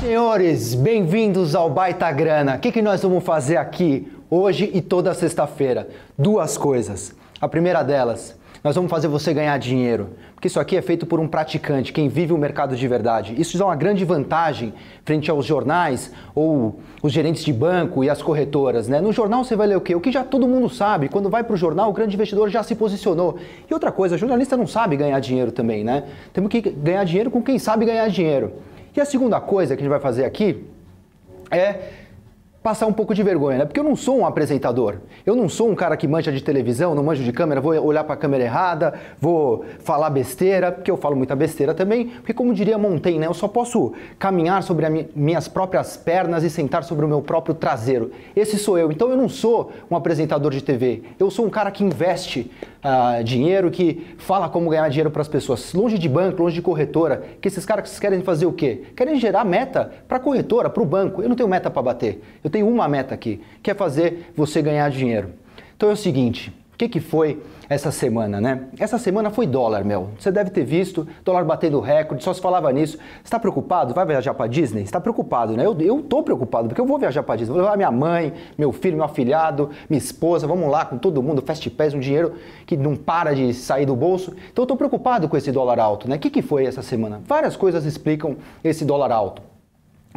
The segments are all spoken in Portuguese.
Senhores, bem-vindos ao Baita Grana. O que, que nós vamos fazer aqui hoje e toda sexta-feira? Duas coisas. A primeira delas, nós vamos fazer você ganhar dinheiro. Porque isso aqui é feito por um praticante, quem vive o mercado de verdade. Isso dá uma grande vantagem frente aos jornais ou os gerentes de banco e as corretoras. Né? No jornal você vai ler o quê? O que já todo mundo sabe. Quando vai para o jornal, o grande investidor já se posicionou. E outra coisa, jornalista não sabe ganhar dinheiro também, né? Temos que ganhar dinheiro com quem sabe ganhar dinheiro. E a segunda coisa que a gente vai fazer aqui é passar um pouco de vergonha, né? Porque eu não sou um apresentador. Eu não sou um cara que mancha de televisão, não manjo de câmera, vou olhar para a câmera errada, vou falar besteira, porque eu falo muita besteira também, porque como diria Montaigne, né? Eu só posso caminhar sobre as minhas próprias pernas e sentar sobre o meu próprio traseiro. Esse sou eu. Então eu não sou um apresentador de TV. Eu sou um cara que investe uh, dinheiro, que fala como ganhar dinheiro para as pessoas. Longe de banco, longe de corretora, que esses caras querem fazer o quê? Querem gerar meta para corretora, para o banco. Eu não tenho meta para bater. Eu eu tenho uma meta aqui, que é fazer você ganhar dinheiro. Então é o seguinte, o que, que foi essa semana, né? Essa semana foi dólar, meu. Você deve ter visto, dólar batendo recorde, só se falava nisso. Está preocupado? Vai viajar para Disney? Está preocupado, né? Eu, eu tô preocupado, porque eu vou viajar para Disney. Vou levar minha mãe, meu filho, meu afilhado, minha esposa, vamos lá com todo mundo, Fast Pass, um dinheiro que não para de sair do bolso. Então eu tô preocupado com esse dólar alto, né? O que, que foi essa semana? Várias coisas explicam esse dólar alto.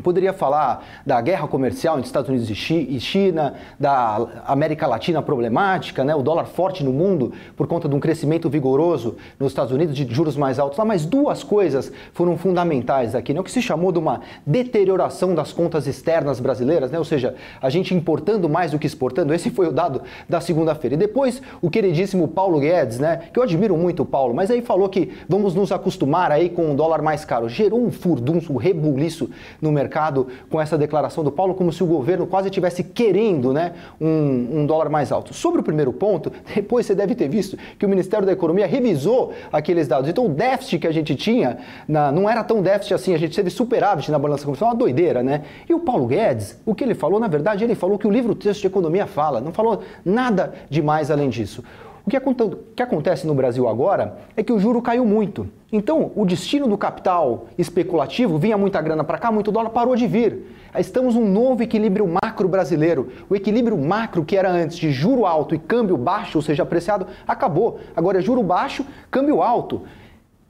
Poderia falar da guerra comercial entre Estados Unidos e China, da América Latina problemática, né? o dólar forte no mundo por conta de um crescimento vigoroso nos Estados Unidos de juros mais altos lá, mas duas coisas foram fundamentais aqui, né? o que se chamou de uma deterioração das contas externas brasileiras, né? ou seja, a gente importando mais do que exportando, esse foi o dado da segunda-feira. E depois o queridíssimo Paulo Guedes, né? que eu admiro muito o Paulo, mas aí falou que vamos nos acostumar aí com o dólar mais caro, gerou um furdunço, um rebuliço no mercado mercado com essa declaração do Paulo, como se o governo quase estivesse querendo né, um, um dólar mais alto. Sobre o primeiro ponto, depois você deve ter visto que o Ministério da Economia revisou aqueles dados. Então o déficit que a gente tinha na, não era tão déficit assim, a gente teve superávit na balança comercial, uma doideira, né? E o Paulo Guedes, o que ele falou, na verdade, ele falou que o livro texto de economia fala, não falou nada demais além disso. O que, acontece no Brasil agora é que o juro caiu muito. Então, o destino do capital especulativo vinha muita grana para cá, muito dólar parou de vir. Estamos num novo equilíbrio macro brasileiro. O equilíbrio macro que era antes de juro alto e câmbio baixo, ou seja, apreciado, acabou. Agora é juro baixo, câmbio alto.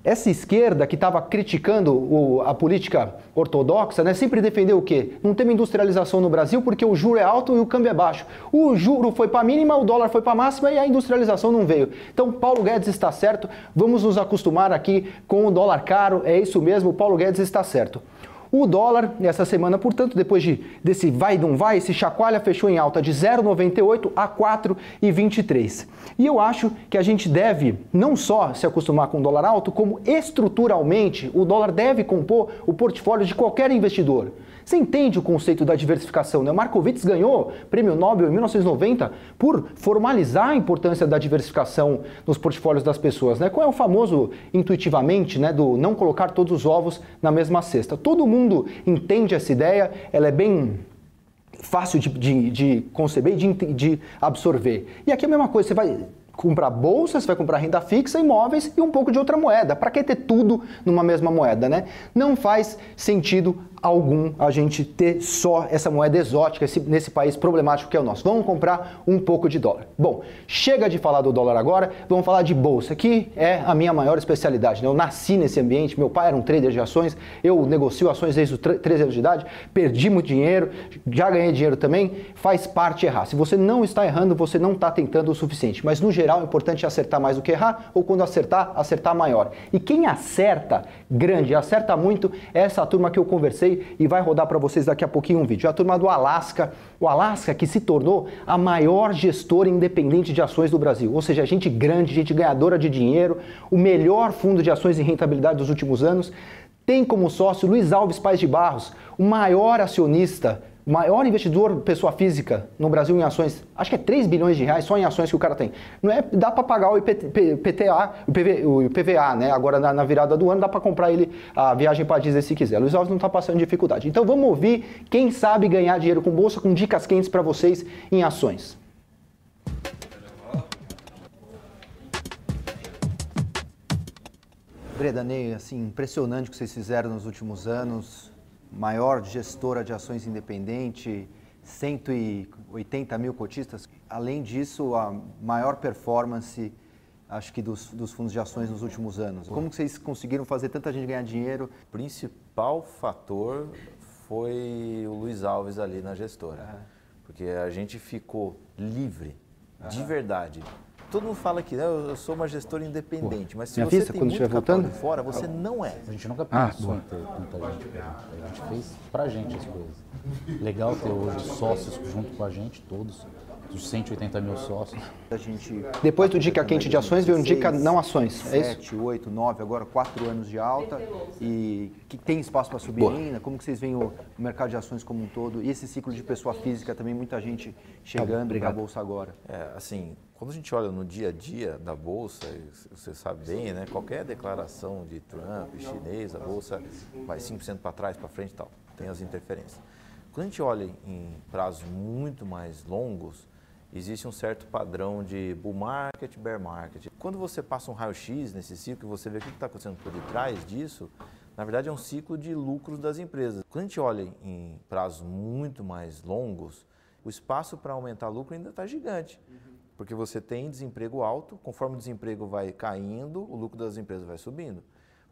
Essa esquerda que estava criticando o, a política ortodoxa, né, sempre defendeu o quê? Não tem industrialização no Brasil porque o juro é alto e o câmbio é baixo. O juro foi para a mínima, o dólar foi para a máxima e a industrialização não veio. Então, Paulo Guedes está certo, vamos nos acostumar aqui com o dólar caro, é isso mesmo, Paulo Guedes está certo. O dólar, essa semana, portanto, depois de, desse vai não vai, esse chacoalha fechou em alta de 0,98 a 4,23. E eu acho que a gente deve não só se acostumar com o dólar alto, como estruturalmente o dólar deve compor o portfólio de qualquer investidor. Você entende o conceito da diversificação, né? O Markowitz ganhou prêmio Nobel em 1990 por formalizar a importância da diversificação nos portfólios das pessoas, né? Qual é o famoso intuitivamente, né, do não colocar todos os ovos na mesma cesta? Todo mundo entende essa ideia, ela é bem fácil de, de, de conceber e de, de absorver. E aqui é a mesma coisa, você vai comprar bolsa, você vai comprar renda fixa, imóveis e um pouco de outra moeda. Para que ter tudo numa mesma moeda, né? Não faz sentido algum a gente ter só essa moeda exótica esse, nesse país problemático que é o nosso. Vamos comprar um pouco de dólar. Bom, chega de falar do dólar agora, vamos falar de bolsa, que é a minha maior especialidade. Né? Eu nasci nesse ambiente, meu pai era um trader de ações, eu negocio ações desde os 13 anos de idade, perdi muito dinheiro, já ganhei dinheiro também, faz parte errar. Se você não está errando, você não está tentando o suficiente. Mas no geral é importante acertar mais do que errar, ou quando acertar, acertar maior. E quem acerta grande, acerta muito, é essa turma que eu conversei e vai rodar para vocês daqui a pouquinho um vídeo. É a turma do Alasca, o Alasca que se tornou a maior gestora independente de ações do Brasil, ou seja, gente grande, gente ganhadora de dinheiro, o melhor fundo de ações em rentabilidade dos últimos anos. Tem como sócio Luiz Alves Pais de Barros, o maior acionista maior investidor pessoa física no Brasil em ações, acho que é 3 bilhões de reais só em ações que o cara tem. Não é, dá para pagar o IPTA, o, PV, o PVA, né? Agora na, na, virada do ano dá para comprar ele a viagem para Disney se quiser. Luiz Alves não está passando dificuldade. Então vamos ouvir quem sabe ganhar dinheiro com bolsa com dicas quentes para vocês em ações. Bredanei, assim, impressionante o que vocês fizeram nos últimos anos maior gestora de ações independente, 180 mil cotistas. Além disso, a maior performance, acho que dos, dos fundos de ações nos últimos anos. Como vocês conseguiram fazer tanta gente ganhar dinheiro? O principal fator foi o Luiz Alves ali na gestora. Uhum. Porque a gente ficou livre, uhum. de verdade. Todo mundo fala que né, eu sou uma gestora independente, mas se você vista, tem quando muito capital de fora, você não é. A gente nunca ah, pensou ah, em ter tanta gente. A gente fez pra gente as coisas. Legal ter hoje sócios junto com a gente, todos dos 180 mil sócios. A gente Depois do dica quente de ações veio um dica não ações, é isso? 7, 8, 9, agora 4 anos de alta e que tem espaço para subir Boa. ainda? Como que vocês veem o mercado de ações como um todo e esse ciclo de pessoa física também, muita gente chegando tá, Bolsa agora? É, assim, quando a gente olha no dia a dia da Bolsa, você sabe bem, né, qualquer declaração de Trump, chinês, a Bolsa vai 5% para trás, para frente e tal, tem as interferências. Quando a gente olha em prazos muito mais longos, existe um certo padrão de bull market, bear market. Quando você passa um raio-x nesse ciclo, você vê o que está acontecendo por detrás disso, na verdade é um ciclo de lucros das empresas. Quando a gente olha em prazos muito mais longos, o espaço para aumentar lucro ainda está gigante. Porque você tem desemprego alto, conforme o desemprego vai caindo, o lucro das empresas vai subindo.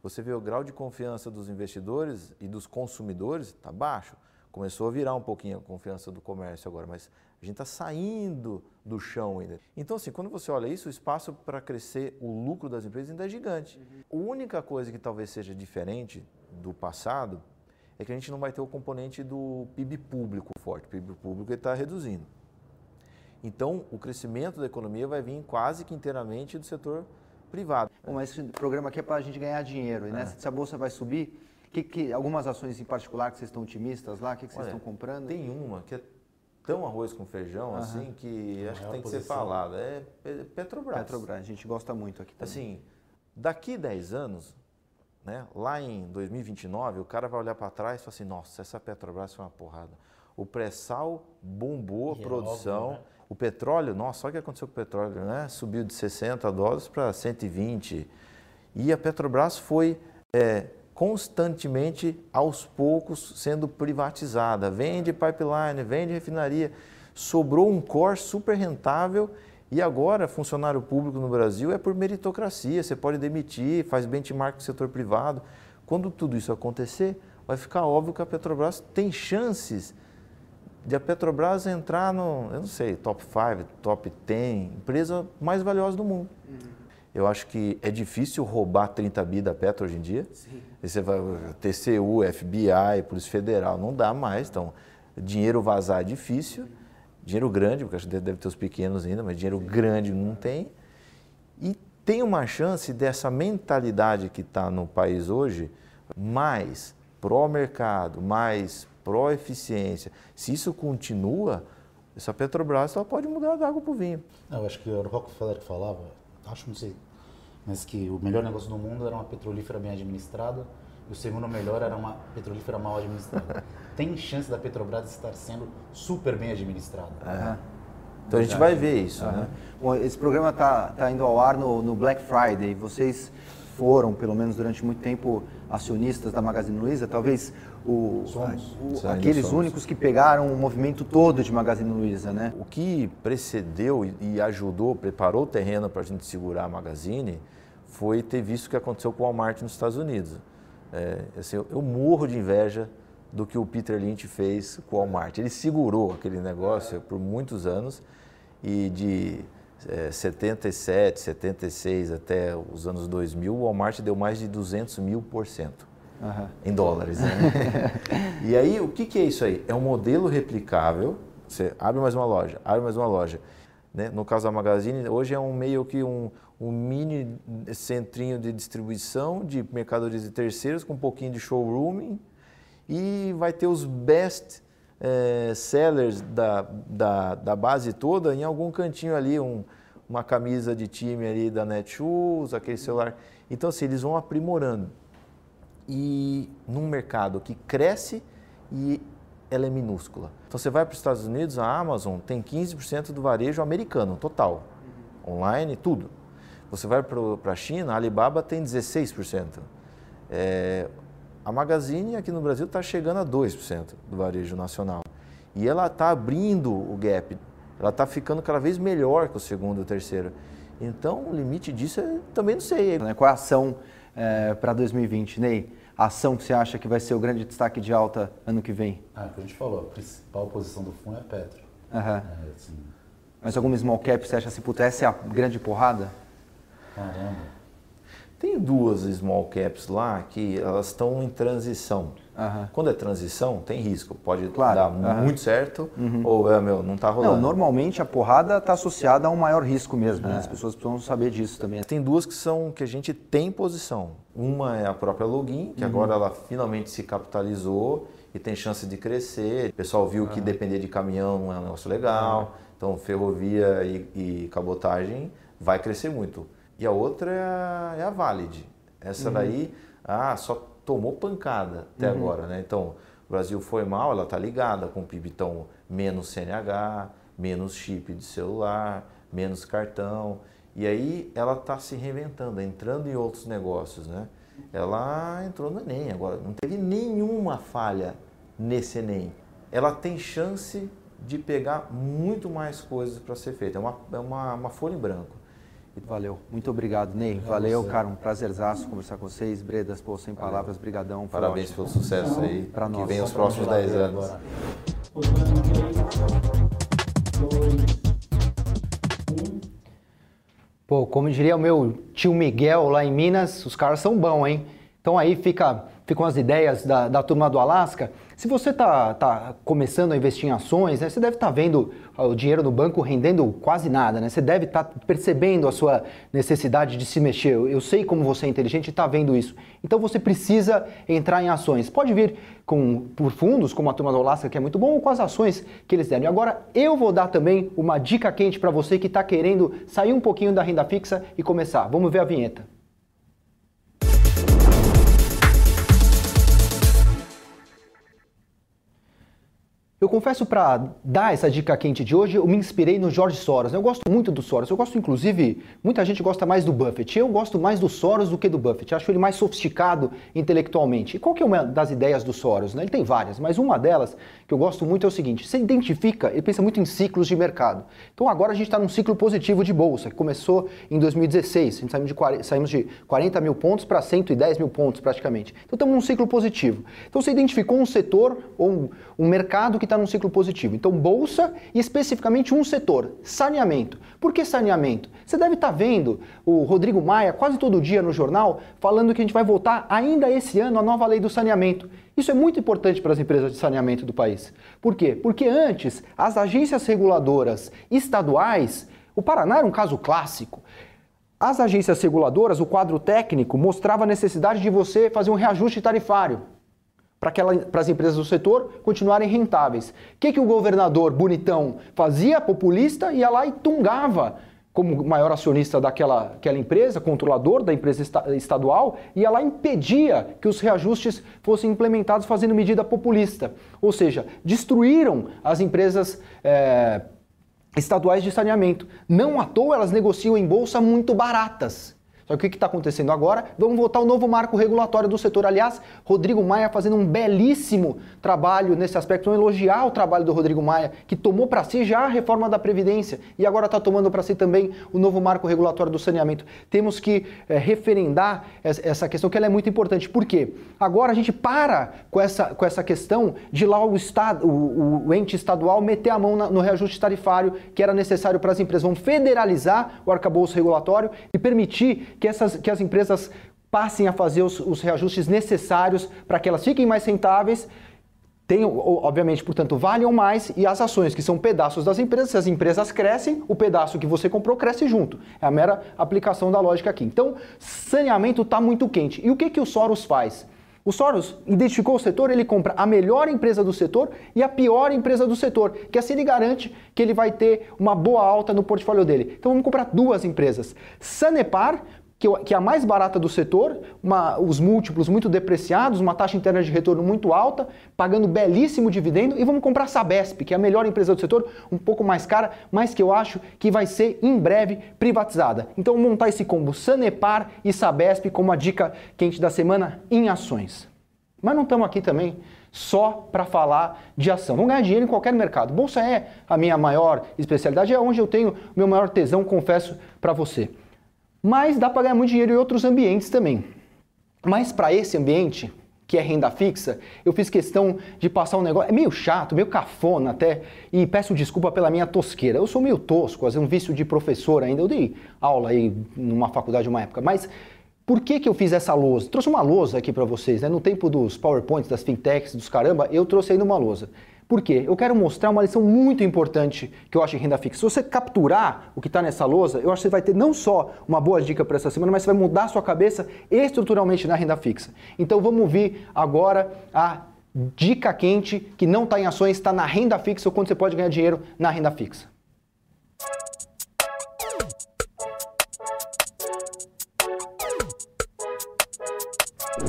Você vê o grau de confiança dos investidores e dos consumidores está baixo. Começou a virar um pouquinho a confiança do comércio agora, mas a gente está saindo do chão ainda. Então, assim, quando você olha isso, o espaço para crescer o lucro das empresas ainda é gigante. Uhum. A única coisa que talvez seja diferente do passado é que a gente não vai ter o componente do PIB público forte. O PIB público está reduzindo. Então, o crescimento da economia vai vir quase que inteiramente do setor privado. Bom, mas esse programa aqui é para a gente ganhar dinheiro. E né? se a bolsa vai subir, que, que, algumas ações em particular que vocês estão otimistas lá? O que, que vocês Olha, estão comprando? Tem uma que é tão arroz com feijão, uhum. assim, que acho que tem que ser falada. É Petrobras. Petrobras, a gente gosta muito aqui também. Assim, daqui 10 anos, né, lá em 2029, o cara vai olhar para trás e falar assim, nossa, essa Petrobras foi uma porrada. O pré-sal bombou a e é produção. É óbvio, né? O petróleo, nossa, olha o que aconteceu com o petróleo, né? Subiu de 60 dólares para 120. E a Petrobras foi é, constantemente, aos poucos, sendo privatizada. Vende pipeline, vende refinaria. Sobrou um core super rentável e agora funcionário público no Brasil é por meritocracia. Você pode demitir, faz benchmark com o setor privado. Quando tudo isso acontecer, vai ficar óbvio que a Petrobras tem chances de a Petrobras entrar no, eu não sei, top 5, top 10, empresa mais valiosa do mundo. Uhum. Eu acho que é difícil roubar 30 bi da Petro hoje em dia. Sim. você vai TCU, FBI, Polícia Federal, não dá mais. Então, dinheiro vazar é difícil. Dinheiro grande, porque acho que deve ter os pequenos ainda, mas dinheiro Sim. grande não tem. E tem uma chance dessa mentalidade que está no país hoje, mais pró-mercado, mais pró-eficiência, se isso continua, essa Petrobras só pode mudar da água para o vinho. Eu acho que o Rockefeller que falava, acho, não sei, mas que o melhor negócio do mundo era uma petrolífera bem administrada e o segundo melhor era uma petrolífera mal administrada. Tem chance da Petrobras estar sendo super bem administrada. É. Então a gente vai ver isso. Uhum. Né? Bom, esse programa está tá indo ao ar no, no Black Friday. Vocês foram, pelo menos durante muito tempo, acionistas da Magazine Luiza. Talvez o, somos. o Sim, aqueles somos. únicos que pegaram o movimento todo de Magazine Luiza, né? O que precedeu e ajudou, preparou o terreno para a gente segurar a Magazine foi ter visto o que aconteceu com o Walmart nos Estados Unidos. É, assim, eu, eu morro de inveja do que o Peter Lynch fez com o Walmart. Ele segurou aquele negócio por muitos anos e de é, 77, 76 até os anos 2000, o Walmart deu mais de 200 mil por cento uhum. em dólares. Né? e aí, o que, que é isso aí? É um modelo replicável. Você abre mais uma loja, abre mais uma loja. Né? No caso da Magazine, hoje é um meio que um, um mini centrinho de distribuição de mercadorias de terceiros com um pouquinho de showrooming e vai ter os best é, sellers da, da, da, base toda em algum cantinho ali, um, uma camisa de time ali da Netshoes, aquele celular. Então, assim, eles vão aprimorando e num mercado que cresce e ela é minúscula. Então você vai para os Estados Unidos, a Amazon tem 15% do varejo americano total, online, tudo. Você vai para a China, a Alibaba tem 16%. É, A Magazine aqui no Brasil está chegando a 2% do varejo nacional. E ela está abrindo o gap, ela está ficando cada vez melhor que o segundo e o terceiro. Então, o limite disso eu também não sei. Né, qual é a ação é, para 2020, Ney? A ação que você acha que vai ser o grande destaque de alta ano que vem? Ah, é o que a gente falou, a principal posição do fundo é Petro. Uhum. É, assim... Mas alguma small cap você acha se pudesse a grande porrada? Caramba. Tem duas small caps lá que elas estão em transição. Uhum. Quando é transição, tem risco. Pode claro. dar uhum. muito certo uhum. ou, é, meu, não está rolando. Não, normalmente a porrada está associada a um maior risco mesmo. Né? É. As pessoas precisam saber disso também. Tem duas que são que a gente tem posição. Uma é a própria Login, que uhum. agora ela finalmente se capitalizou e tem chance de crescer. O pessoal viu que depender de caminhão não é um negócio legal. Então, ferrovia e, e cabotagem vai crescer muito. E a outra é a, é a Valid. Essa uhum. daí, ah, só tomou pancada até uhum. agora, né? Então, o Brasil foi mal, ela está ligada com o PIB, então, menos CNH, menos chip de celular, menos cartão. E aí ela está se reinventando, entrando em outros negócios, né? Ela entrou no Enem agora, não teve nenhuma falha nesse Enem. Ela tem chance de pegar muito mais coisas para ser feita, é uma, é uma, uma folha em branco. Valeu, muito obrigado, Ney. Valeu, cara, um prazerzaço conversar com vocês. Bredas, pô, sem palavras, brigadão. Parabéns ótimo. pelo sucesso aí. Para nós. Que vem os próximos 10 anos. Pô, como diria o meu tio Miguel lá em Minas, os caras são bons, hein? Então aí fica, ficam as ideias da, da turma do Alasca. Se você está tá começando a investir em ações, né, você deve estar tá vendo o dinheiro no banco rendendo quase nada, né? Você deve estar tá percebendo a sua necessidade de se mexer. Eu sei como você é inteligente e está vendo isso. Então você precisa entrar em ações. Pode vir com, por fundos, como a turma do que é muito bom, ou com as ações que eles deram. E agora eu vou dar também uma dica quente para você que está querendo sair um pouquinho da renda fixa e começar. Vamos ver a vinheta. Eu confesso para dar essa dica quente de hoje, eu me inspirei no George Soros. Eu gosto muito do Soros. Eu gosto, inclusive, muita gente gosta mais do Buffett. Eu gosto mais do Soros do que do Buffett. Acho ele mais sofisticado intelectualmente. E qual que é uma das ideias do Soros? Né? Ele tem várias, mas uma delas que eu gosto muito é o seguinte: você identifica, ele pensa muito em ciclos de mercado. Então agora a gente está num ciclo positivo de bolsa, que começou em 2016. A gente saímos de 40, saímos de 40 mil pontos para 110 mil pontos praticamente. Então estamos num ciclo positivo. Então você identificou um setor ou um, um mercado que está num ciclo positivo. Então, bolsa e especificamente um setor, saneamento. Por que saneamento? Você deve estar tá vendo o Rodrigo Maia quase todo dia no jornal falando que a gente vai votar ainda esse ano a nova lei do saneamento. Isso é muito importante para as empresas de saneamento do país. Por quê? Porque antes, as agências reguladoras estaduais, o Paraná era um caso clássico. As agências reguladoras, o quadro técnico, mostrava a necessidade de você fazer um reajuste tarifário para as empresas do setor continuarem rentáveis. O que, que o governador bonitão fazia, populista, ia lá e tungava como maior acionista daquela aquela empresa, controlador da empresa estadual, ia lá e impedia que os reajustes fossem implementados fazendo medida populista. Ou seja, destruíram as empresas é, estaduais de saneamento. Não à toa elas negociam em bolsa muito baratas. Que o que está acontecendo agora? Vamos votar o novo marco regulatório do setor. Aliás, Rodrigo Maia fazendo um belíssimo trabalho nesse aspecto. Vamos elogiar o trabalho do Rodrigo Maia, que tomou para si já a reforma da Previdência e agora está tomando para si também o novo marco regulatório do saneamento. Temos que é, referendar essa questão, que ela é muito importante. Por quê? Agora a gente para com essa, com essa questão de lá o, estado, o, o ente estadual meter a mão na, no reajuste tarifário que era necessário para as empresas. Vamos federalizar o arcabouço regulatório e permitir que, essas, que as empresas passem a fazer os, os reajustes necessários para que elas fiquem mais rentáveis tenham, obviamente, portanto, valham mais e as ações que são pedaços das empresas, se as empresas crescem, o pedaço que você comprou cresce junto. É a mera aplicação da lógica aqui. Então, saneamento está muito quente. E o que, que o Soros faz? O Soros identificou o setor, ele compra a melhor empresa do setor e a pior empresa do setor, que assim ele garante que ele vai ter uma boa alta no portfólio dele. Então vamos comprar duas empresas. Sanepar, que é a mais barata do setor, uma, os múltiplos muito depreciados, uma taxa interna de retorno muito alta, pagando belíssimo dividendo, e vamos comprar Sabesp, que é a melhor empresa do setor, um pouco mais cara, mas que eu acho que vai ser em breve privatizada. Então montar esse combo Sanepar e Sabesp como a dica quente da semana em ações. Mas não estamos aqui também só para falar de ação. Vamos ganhar dinheiro em qualquer mercado. Bolsa é a minha maior especialidade, é onde eu tenho meu maior tesão, confesso para você. Mas dá para ganhar muito dinheiro em outros ambientes também. Mas para esse ambiente, que é renda fixa, eu fiz questão de passar um negócio. É meio chato, meio cafona até, e peço desculpa pela minha tosqueira. Eu sou meio tosco, às um vício de professor ainda. Eu dei aula aí numa faculdade uma época, mas por que, que eu fiz essa lousa? Trouxe uma lousa aqui para vocês, né? No tempo dos PowerPoints, das fintechs, dos caramba, eu trouxe ainda uma lousa. Por quê? Eu quero mostrar uma lição muito importante que eu acho em renda fixa. Se você capturar o que está nessa lousa, eu acho que você vai ter não só uma boa dica para essa semana, mas você vai mudar sua cabeça estruturalmente na renda fixa. Então vamos ver agora a dica quente que não está em ações, está na renda fixa ou quando você pode ganhar dinheiro na renda fixa.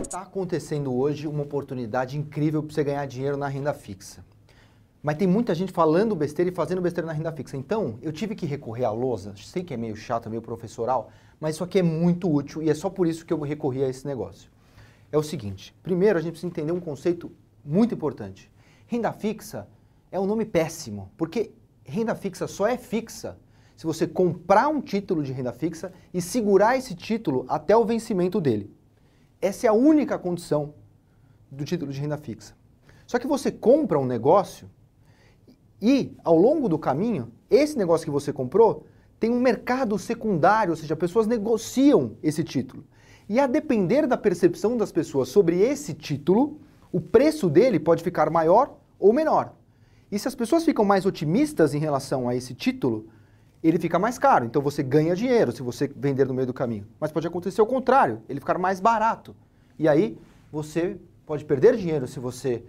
Está acontecendo hoje uma oportunidade incrível para você ganhar dinheiro na renda fixa. Mas tem muita gente falando besteira e fazendo besteira na renda fixa. Então, eu tive que recorrer à lousa. Sei que é meio chato, meio professoral, mas isso aqui é muito útil e é só por isso que eu recorri a esse negócio. É o seguinte: primeiro, a gente precisa entender um conceito muito importante. Renda fixa é um nome péssimo, porque renda fixa só é fixa se você comprar um título de renda fixa e segurar esse título até o vencimento dele. Essa é a única condição do título de renda fixa. Só que você compra um negócio e, ao longo do caminho, esse negócio que você comprou tem um mercado secundário, ou seja, pessoas negociam esse título. E a depender da percepção das pessoas sobre esse título, o preço dele pode ficar maior ou menor. E se as pessoas ficam mais otimistas em relação a esse título, ele fica mais caro. Então você ganha dinheiro se você vender no meio do caminho. Mas pode acontecer o contrário, ele ficar mais barato. E aí você pode perder dinheiro se você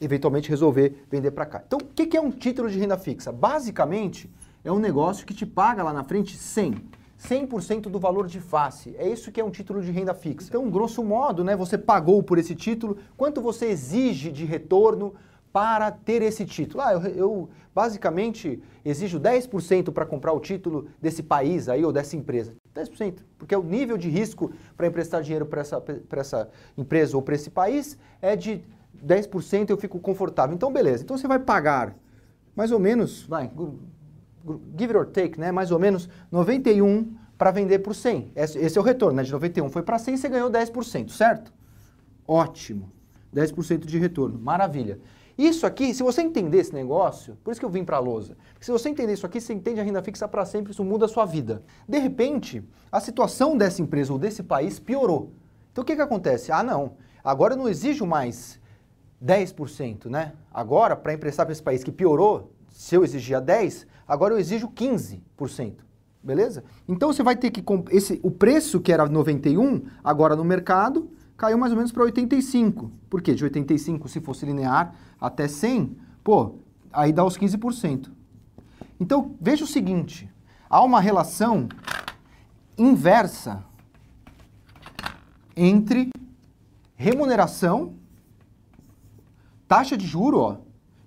eventualmente resolver vender para cá. Então, o que é um título de renda fixa? Basicamente, é um negócio que te paga lá na frente 100. 100% do valor de face. É isso que é um título de renda fixa. Então, grosso modo, né, você pagou por esse título, quanto você exige de retorno para ter esse título? Ah, eu, eu basicamente exijo 10% para comprar o título desse país aí ou dessa empresa. 10%, porque o nível de risco para emprestar dinheiro para essa, essa empresa ou para esse país é de 10% eu fico confortável. Então, beleza. Então, você vai pagar mais ou menos, vai, give or take, né? Mais ou menos 91 para vender por 100. Esse é o retorno, né? De 91 foi para 100, você ganhou 10%, certo? Ótimo. 10% de retorno. Maravilha. Isso aqui, se você entender esse negócio, por isso que eu vim para a lousa, se você entender isso aqui, você entende a renda fixa para sempre, isso muda a sua vida. De repente, a situação dessa empresa ou desse país piorou. Então o que, que acontece? Ah, não, agora eu não exijo mais 10%, né? Agora, para emprestar para esse país que piorou, se eu exigia 10, agora eu exijo 15%. Beleza? Então você vai ter que esse o preço que era 91, agora no mercado, caiu mais ou menos para 85. Por quê? De 85, se fosse linear até 100, pô, aí dá os 15%. Então, veja o seguinte, há uma relação inversa entre remuneração taxa de juro, ó,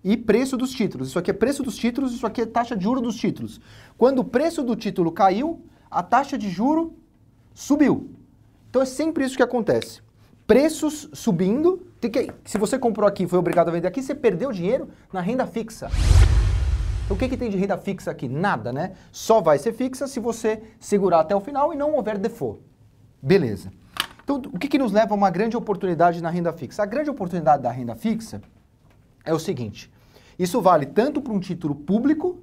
e preço dos títulos. Isso aqui é preço dos títulos, isso aqui é taxa de juro dos títulos. Quando o preço do título caiu, a taxa de juro subiu. Então é sempre isso que acontece. Preços subindo, que, se você comprou aqui e foi obrigado a vender aqui, você perdeu dinheiro na renda fixa. Então, o que, que tem de renda fixa aqui? Nada, né? Só vai ser fixa se você segurar até o final e não houver default. Beleza. Então, o que, que nos leva a uma grande oportunidade na renda fixa? A grande oportunidade da renda fixa é o seguinte: isso vale tanto para um título público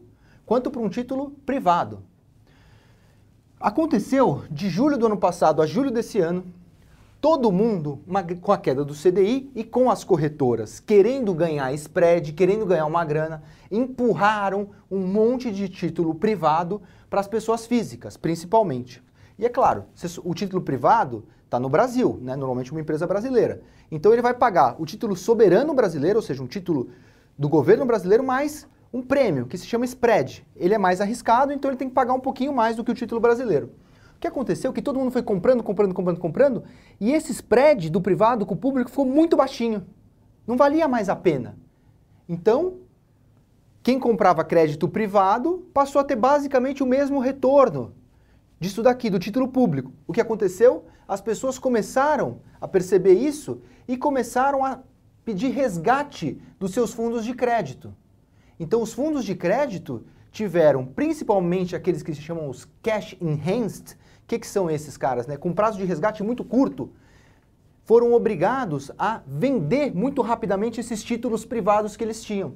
quanto para um título privado. Aconteceu de julho do ano passado a julho desse ano, todo mundo uma, com a queda do CDI e com as corretoras querendo ganhar spread, querendo ganhar uma grana, empurraram um monte de título privado para as pessoas físicas, principalmente. E é claro, o título privado está no Brasil, né? normalmente uma empresa brasileira. Então ele vai pagar o título soberano brasileiro, ou seja, um título do governo brasileiro, mais um prêmio, que se chama spread. Ele é mais arriscado, então ele tem que pagar um pouquinho mais do que o título brasileiro. O que aconteceu? Que todo mundo foi comprando, comprando, comprando, comprando, e esse spread do privado com o público ficou muito baixinho. Não valia mais a pena. Então, quem comprava crédito privado passou a ter basicamente o mesmo retorno disso daqui, do título público. O que aconteceu? As pessoas começaram a perceber isso e começaram a pedir resgate dos seus fundos de crédito. Então, os fundos de crédito tiveram, principalmente aqueles que se chamam os cash enhanced, o que, que são esses caras? Né? Com prazo de resgate muito curto, foram obrigados a vender muito rapidamente esses títulos privados que eles tinham.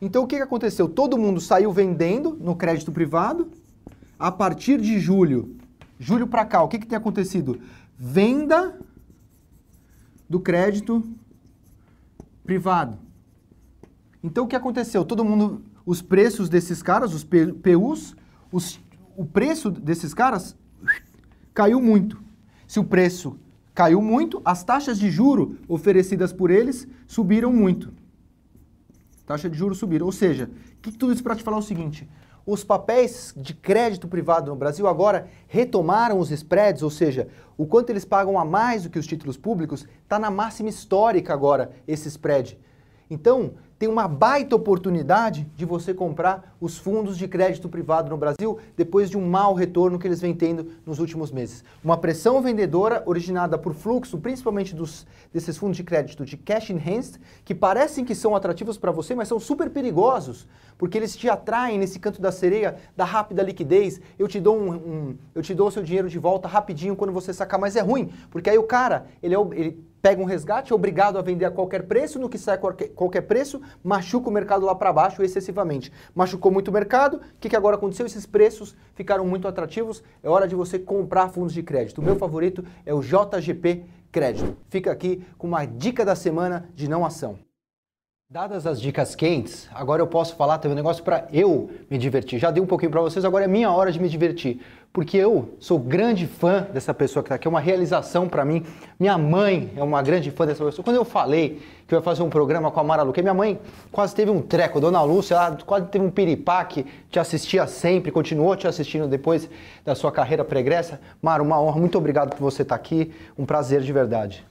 Então, o que, que aconteceu? Todo mundo saiu vendendo no crédito privado. A partir de julho, julho para cá, o que, que tem acontecido? Venda do crédito privado. Então, o que aconteceu? Todo mundo, os preços desses caras, os PUs, os, o preço desses caras caiu muito. Se o preço caiu muito, as taxas de juro oferecidas por eles subiram muito. Taxa de juros subiram. Ou seja, que tudo isso para te falar o seguinte: os papéis de crédito privado no Brasil agora retomaram os spreads, ou seja, o quanto eles pagam a mais do que os títulos públicos, está na máxima histórica agora esse spread. Então, tem uma baita oportunidade de você comprar os fundos de crédito privado no Brasil depois de um mau retorno que eles vêm tendo nos últimos meses. Uma pressão vendedora originada por fluxo, principalmente dos, desses fundos de crédito de cash enhanced, que parecem que são atrativos para você, mas são super perigosos, porque eles te atraem nesse canto da sereia da rápida liquidez. Eu te dou um, um eu te dou o seu dinheiro de volta rapidinho quando você sacar, mas é ruim, porque aí o cara, ele, é, ele pega um resgate, é obrigado a vender a qualquer preço, no que sai qualquer, qualquer preço, machuca o mercado lá para baixo excessivamente. Machucou muito o mercado, o que, que agora aconteceu? Esses preços ficaram muito atrativos, é hora de você comprar fundos de crédito. O meu favorito é o JGP Crédito. Fica aqui com uma dica da semana de não ação. Dadas as dicas quentes, agora eu posso falar também um negócio para eu me divertir. Já dei um pouquinho para vocês, agora é minha hora de me divertir porque eu sou grande fã dessa pessoa que está aqui, é uma realização para mim. Minha mãe é uma grande fã dessa pessoa. Quando eu falei que eu ia fazer um programa com a Mara Luque, minha mãe quase teve um treco, Dona Lúcia, ela quase teve um piripaque, te assistia sempre, continuou te assistindo depois da sua carreira pregressa. Mara, uma honra, muito obrigado por você estar tá aqui, um prazer de verdade.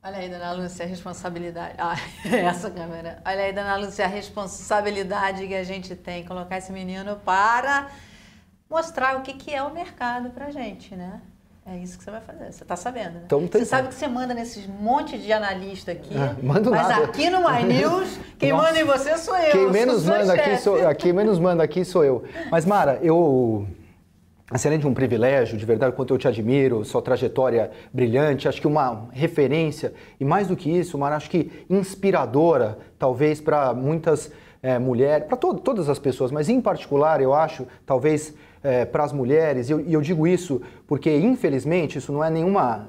Olha aí, Dona Lúcia, a responsabilidade. Ah, essa câmera. Olha aí, Dona Lúcia, a responsabilidade que a gente tem, colocar esse menino para mostrar o que, que é o mercado pra gente, né? É isso que você vai fazer. Você está sabendo, né? Então, você sabe que você manda nesses monte de analista aqui. Ah, mando mas nada. aqui no My News, quem Nossa. manda em você sou eu. Quem menos manda aqui sou, quem menos manda aqui sou eu. Mas Mara, eu além de um privilégio, de verdade, quanto eu te admiro, sua trajetória brilhante, acho que uma referência e mais do que isso, Mara, acho que inspiradora, talvez para muitas é, mulheres, para to todas as pessoas, mas em particular, eu acho, talvez é, para as mulheres, e eu, e eu, digo isso porque, infelizmente, isso não é nenhuma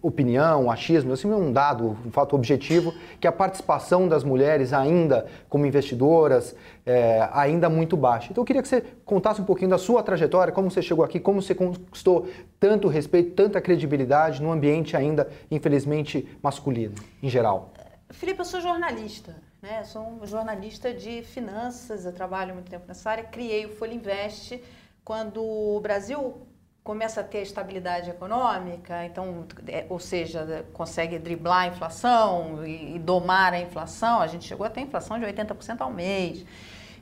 opinião, achismo, é um dado, um fato objetivo, que a participação das mulheres ainda como investidoras é ainda muito baixa. Então eu queria que você contasse um pouquinho da sua trajetória, como você chegou aqui, como você conquistou tanto respeito, tanta credibilidade num ambiente ainda, infelizmente, masculino, em geral. Felipe, eu sou jornalista. Né? sou um jornalista de finanças, eu trabalho muito tempo nessa área, criei o Folha Invest, quando o Brasil começa a ter estabilidade econômica, então, é, ou seja, consegue driblar a inflação e, e, domar a inflação, a gente chegou a ter inflação de 80% ao mês.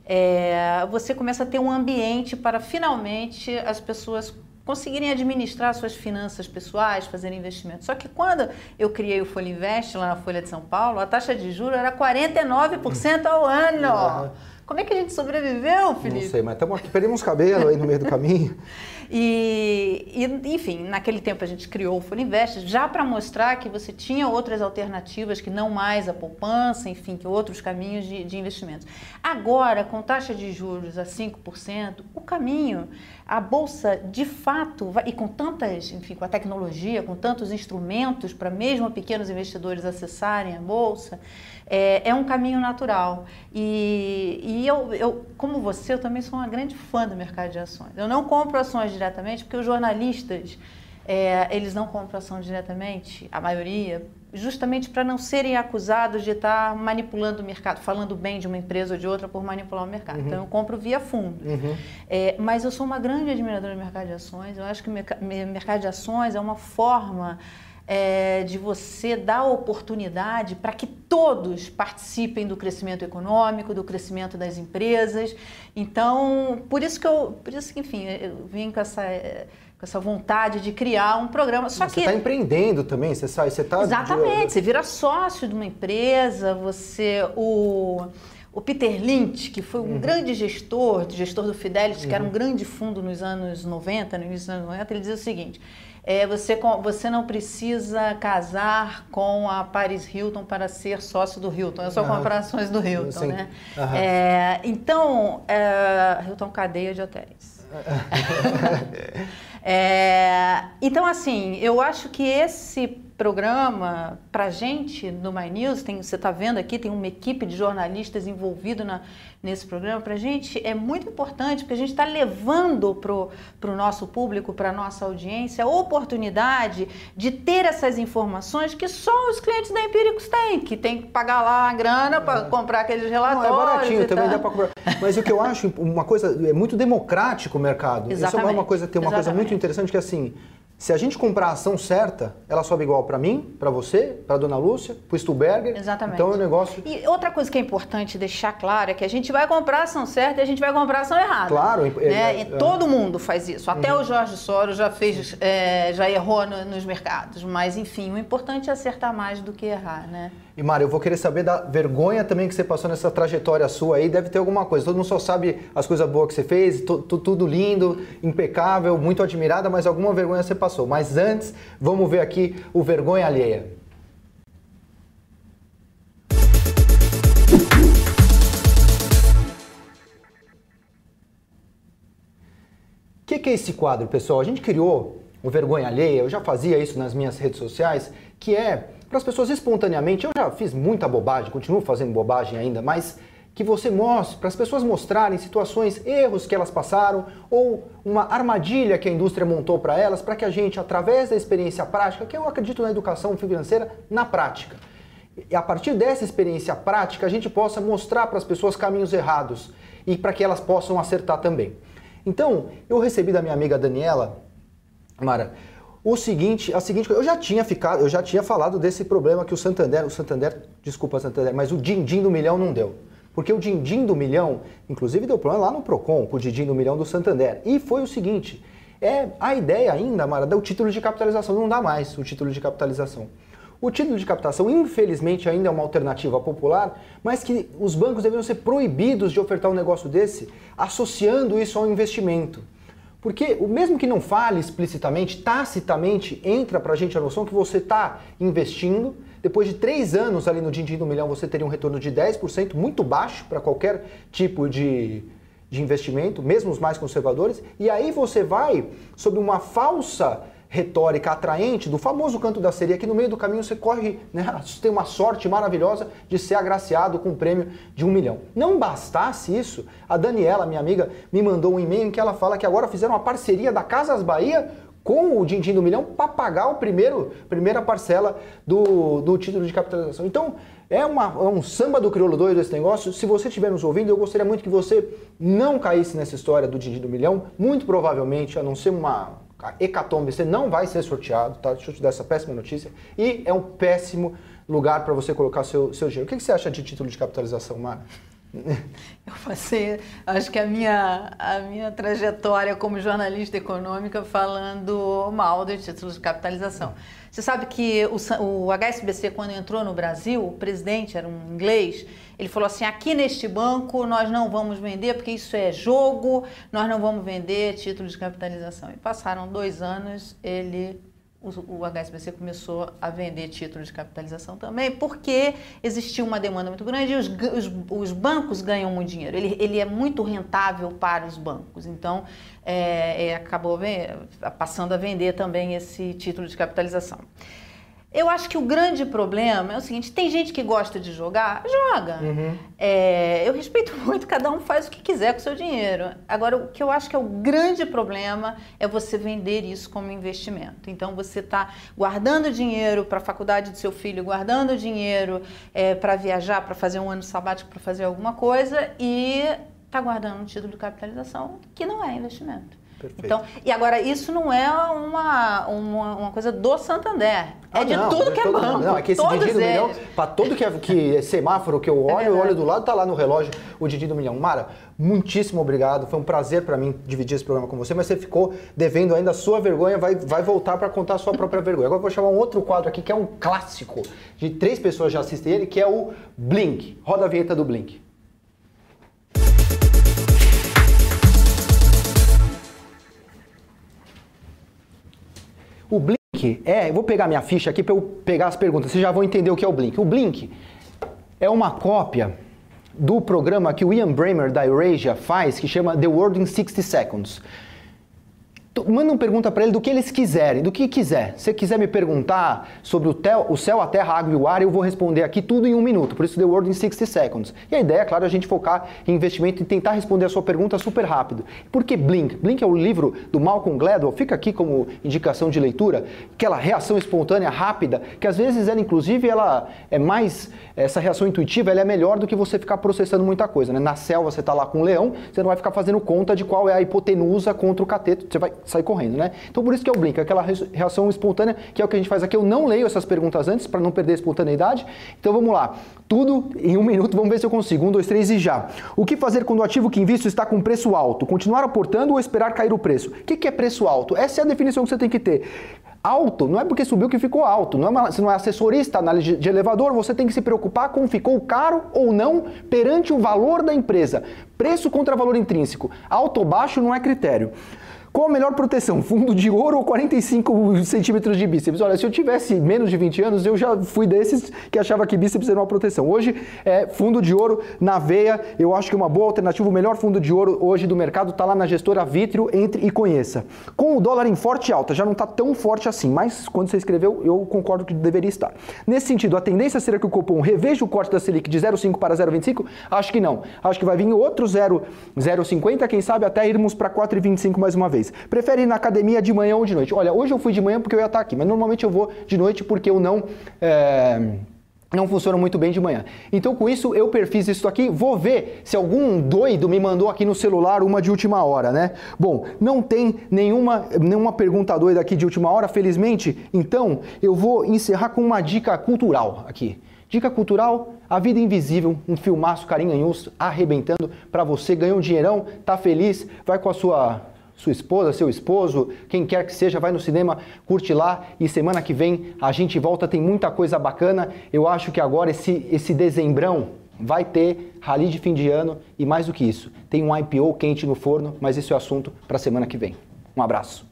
É, você começa a ter um ambiente para finalmente as pessoas conseguirem administrar suas finanças pessoais, fazer investimentos. Só que quando eu criei o Folha Invest lá na Folha de São Paulo, a taxa de juros era 49% ao ano. Como é que a gente sobreviveu, Felipe? Não sei, mas estamos aqui, perdemos cabelo aí no meio do caminho. E, e, enfim, naquele tempo a gente criou o Folha Invest já para mostrar que você tinha outras alternativas que não mais a poupança, enfim, que outros caminhos de, de investimentos. Agora, com taxa de juros a 5%, o caminho, a bolsa de fato, vai, e com tantas, enfim, com a tecnologia, com tantos instrumentos para mesmo pequenos investidores acessarem a bolsa, é, é um caminho natural. E, e eu, eu, como você, eu também sou uma grande fã do mercado de ações. Eu não compro ações diretamente porque os jornalistas, é, eles não compram ações diretamente, a maioria, justamente para não serem acusados de estar manipulando o mercado, falando bem de uma empresa ou de outra por manipular o mercado. Uhum. Então eu compro via fundo. Uhum. É, mas eu sou uma grande admiradora do mercado de ações. Eu acho que o mercado de ações é uma forma é, de você dar oportunidade para que todos participem do crescimento econômico, do crescimento das empresas. Então, por isso que eu, por isso que, enfim, eu vim com essa com essa vontade de criar um programa. Só você que está empreendendo também, você sai, você está exatamente, você vira sócio de uma empresa, você o o Peter Lynch, que foi um uhum. grande gestor, gestor do Fidelity, uhum. que era um uhum. grande fundo nos anos 90, no início dos anos 90, ele dizia o seguinte: é, você, você não precisa casar com a Paris Hilton para ser sócio do Hilton. Eu sou uhum. comparações do Hilton, Sim. né? Uhum. É, então, é, Hilton cadeia de hotéis. é, então, assim, eu acho que esse programa, para gente no My News, tem, você está vendo aqui, tem uma equipe de jornalistas envolvido na, nesse programa. Para a gente é muito importante, porque a gente está levando para o nosso público, para a nossa audiência, a oportunidade de ter essas informações que só os clientes da Empíricos têm, que tem que pagar lá a grana para é. comprar aqueles relatórios. Não, é baratinho, também dá para comprar. Mas o que eu acho, uma coisa, é muito democrático o mercado. Exatamente. Isso é uma coisa, tem uma Exatamente. coisa muito interessante que é assim se a gente comprar a ação certa, ela sobe igual para mim, para você, para dona Lúcia, para o Stuberger. Exatamente. Então é um negócio. E outra coisa que é importante deixar claro é que a gente vai comprar a ação certa e a gente vai comprar a ação errada. Claro. Né? É, é, Todo mundo faz isso. Até uhum. o Jorge Soros já fez, é, já errou no, nos mercados. Mas enfim, o importante é acertar mais do que errar, né? E Mário, eu vou querer saber da vergonha também que você passou nessa trajetória sua aí. Deve ter alguma coisa. Todo mundo só sabe as coisas boas que você fez, tudo lindo, impecável, muito admirada, mas alguma vergonha você passou. Mas antes, vamos ver aqui o vergonha alheia. O que, que é esse quadro, pessoal? A gente criou o Vergonha Alheia, eu já fazia isso nas minhas redes sociais, que é para as pessoas espontaneamente. Eu já fiz muita bobagem, continuo fazendo bobagem ainda, mas que você mostre, para as pessoas mostrarem situações, erros que elas passaram ou uma armadilha que a indústria montou para elas, para que a gente, através da experiência prática, que eu acredito na educação financeira, na prática, e a partir dessa experiência prática, a gente possa mostrar para as pessoas caminhos errados e para que elas possam acertar também. Então, eu recebi da minha amiga Daniela, Mara, o seguinte, a seguinte eu já tinha ficado, eu já tinha falado desse problema que o Santander, o Santander, desculpa Santander, mas o din-din do milhão não deu. Porque o din-din do milhão, inclusive deu problema lá no Procon, com o din-din do milhão do Santander. E foi o seguinte, é a ideia ainda, Mara, do título de capitalização, não dá mais o título de capitalização. O título de captação, infelizmente, ainda é uma alternativa popular, mas que os bancos deveriam ser proibidos de ofertar um negócio desse, associando isso ao investimento. Porque o mesmo que não fale explicitamente, tacitamente, entra para a gente a noção que você está investindo. Depois de três anos ali no din do milhão, você teria um retorno de 10%, muito baixo para qualquer tipo de, de investimento, mesmo os mais conservadores. E aí você vai, sob uma falsa retórica atraente do famoso canto da sereia, que no meio do caminho você corre, né, tem uma sorte maravilhosa de ser agraciado com um prêmio de um milhão. Não bastasse isso, a Daniela, minha amiga, me mandou um e-mail em que ela fala que agora fizeram uma parceria da Casas Bahia com o din-din do milhão para pagar o primeiro primeira parcela do, do título de capitalização. Então, é, uma, é um samba do crioulo doido esse negócio. Se você estiver nos ouvindo, eu gostaria muito que você não caísse nessa história do din-din do milhão. Muito provavelmente, a não ser uma hecatombe, você não vai ser sorteado, tá? Deixa eu te dar essa péssima notícia. E é um péssimo lugar para você colocar seu, seu dinheiro. O que, que você acha de título de capitalização, Mara? Eu passei, acho que a minha, a minha trajetória como jornalista econômica falando mal de títulos de capitalização. Você sabe que o, o HSBC, quando entrou no Brasil, o presidente era um inglês, ele falou assim: aqui neste banco nós não vamos vender porque isso é jogo, nós não vamos vender títulos de capitalização. E passaram dois anos, ele o, HSBC começou a vender títulos de capitalização também, porque existiu uma demanda muito grande e os, os, os bancos ganham muito dinheiro. Ele, ele, é muito rentável para os bancos. Então, é, é, acabou passando a vender também esse título de capitalização. Eu acho que o grande problema é o seguinte: tem gente que gosta de jogar, joga. Uhum. É, eu respeito muito, cada um faz o que quiser com o seu dinheiro. Agora, o que eu acho que é o grande problema é você vender isso como investimento. Então, você está guardando dinheiro para a faculdade do seu filho, guardando dinheiro é, para viajar, para fazer um ano sabático, para fazer alguma coisa e está guardando um título de capitalização que não é investimento. Perfeito. Então, e agora, isso não é uma, uma, uma coisa do Santander. É Ah, de não, tudo que é banco. Não, é que esse Didi do milhão, para tudo que é, que é semáforo que eu olho, eu verdade. olho do lado, tá lá no relógio o Didi do milhão. Mara, muitíssimo obrigado. Foi um prazer para mim dividir esse programa com você, mas você ficou devendo ainda a sua vergonha, vai, vai voltar para contar a sua própria vergonha. Agora eu vou chamar um outro quadro aqui que é um clássico, de três pessoas já assistem ele, que é o Blink. Roda a vinheta do Blink. O Blink é, eu vou pegar minha ficha aqui para eu pegar as perguntas, vocês já vão entender o que é o Blink. O Blink é uma cópia do programa que o Ian Bremmer da Eurasia faz, que chama The World in 60 Seconds. Manda uma pergunta para ele do que eles quiserem, do que quiser. Se quiser me perguntar sobre o, tel- o céu, a terra, a água e o ar, eu vou responder aqui tudo em um minuto. Por isso, The World in 60 Seconds. E a ideia, é claro, é a gente focar em investimento e tentar responder a sua pergunta super rápido. Por que Blink? Blink é o livro do Malcolm Gladwell, fica aqui como indicação de leitura, aquela reação espontânea, rápida, que às vezes ela, inclusive, ela é mais, essa reação intuitiva, ela é melhor do que você ficar processando muita coisa. Né? Na selva, você está lá com um leão, você não vai ficar fazendo conta de qual é a hipotenusa contra o cateto, você vai sair correndo, né? Então por isso que é o Blink, aquela re- reação espontânea, que é o que a gente faz aqui. Eu não leio essas perguntas antes, para não perder a espontaneidade. Então vamos lá. Tudo em um minuto, vamos ver se eu consigo. Um, dois, três e já. O que fazer quando o ativo que invisto está com preço alto? Continuar aportando ou esperar cair o preço? O que é preço alto? Essa é a definição que você tem que ter. Alto não é porque subiu que ficou alto. Não é uma, se não é assessorista, análise de elevador, você tem que se preocupar com ficou caro ou não perante o valor da empresa. Preço contra valor intrínseco. Alto ou baixo não é critério. Qual a melhor proteção? Fundo de ouro ou 45 centímetros de bíceps? Olha, se eu tivesse menos de 20 anos, eu já fui desses que achava que bíceps era uma proteção. Hoje é fundo de ouro na veia, eu acho que é uma boa alternativa. O melhor fundo de ouro hoje do mercado está lá na gestora Vitrio, entre e conheça. Com o dólar em forte alta, já não está tão forte assim, mas quando você escreveu, eu concordo que deveria estar. Nesse sentido, a tendência será que o Copom reveja o corte da Selic de 0,5 para 0,25? Acho que não. Acho que vai vir outro 0,50, quem sabe até irmos para 4,25 mais uma vez. Prefere ir na academia de manhã ou de noite? Olha, hoje eu fui de manhã porque eu ia estar aqui, mas normalmente eu vou de noite porque eu não. é, não funciona muito bem de manhã. Então, com isso, eu perfiz isso aqui. Vou ver se algum doido me mandou aqui no celular uma de última hora, né? Bom, não tem nenhuma, nenhuma pergunta doida aqui de última hora, felizmente. Então, eu vou encerrar com uma dica cultural aqui. Dica cultural: A Vida Invisível, um filmaço carinhoso, arrebentando para você. Ganhou um dinheirão, tá feliz, vai com a sua sua esposa, seu esposo, quem quer que seja, vai no cinema, curte lá e semana que vem a gente volta, tem muita coisa bacana. Eu acho que agora esse, esse dezembrão vai ter rally de fim de ano e mais do que isso, tem um IPO quente no forno, mas esse é o assunto para semana que vem. Um abraço.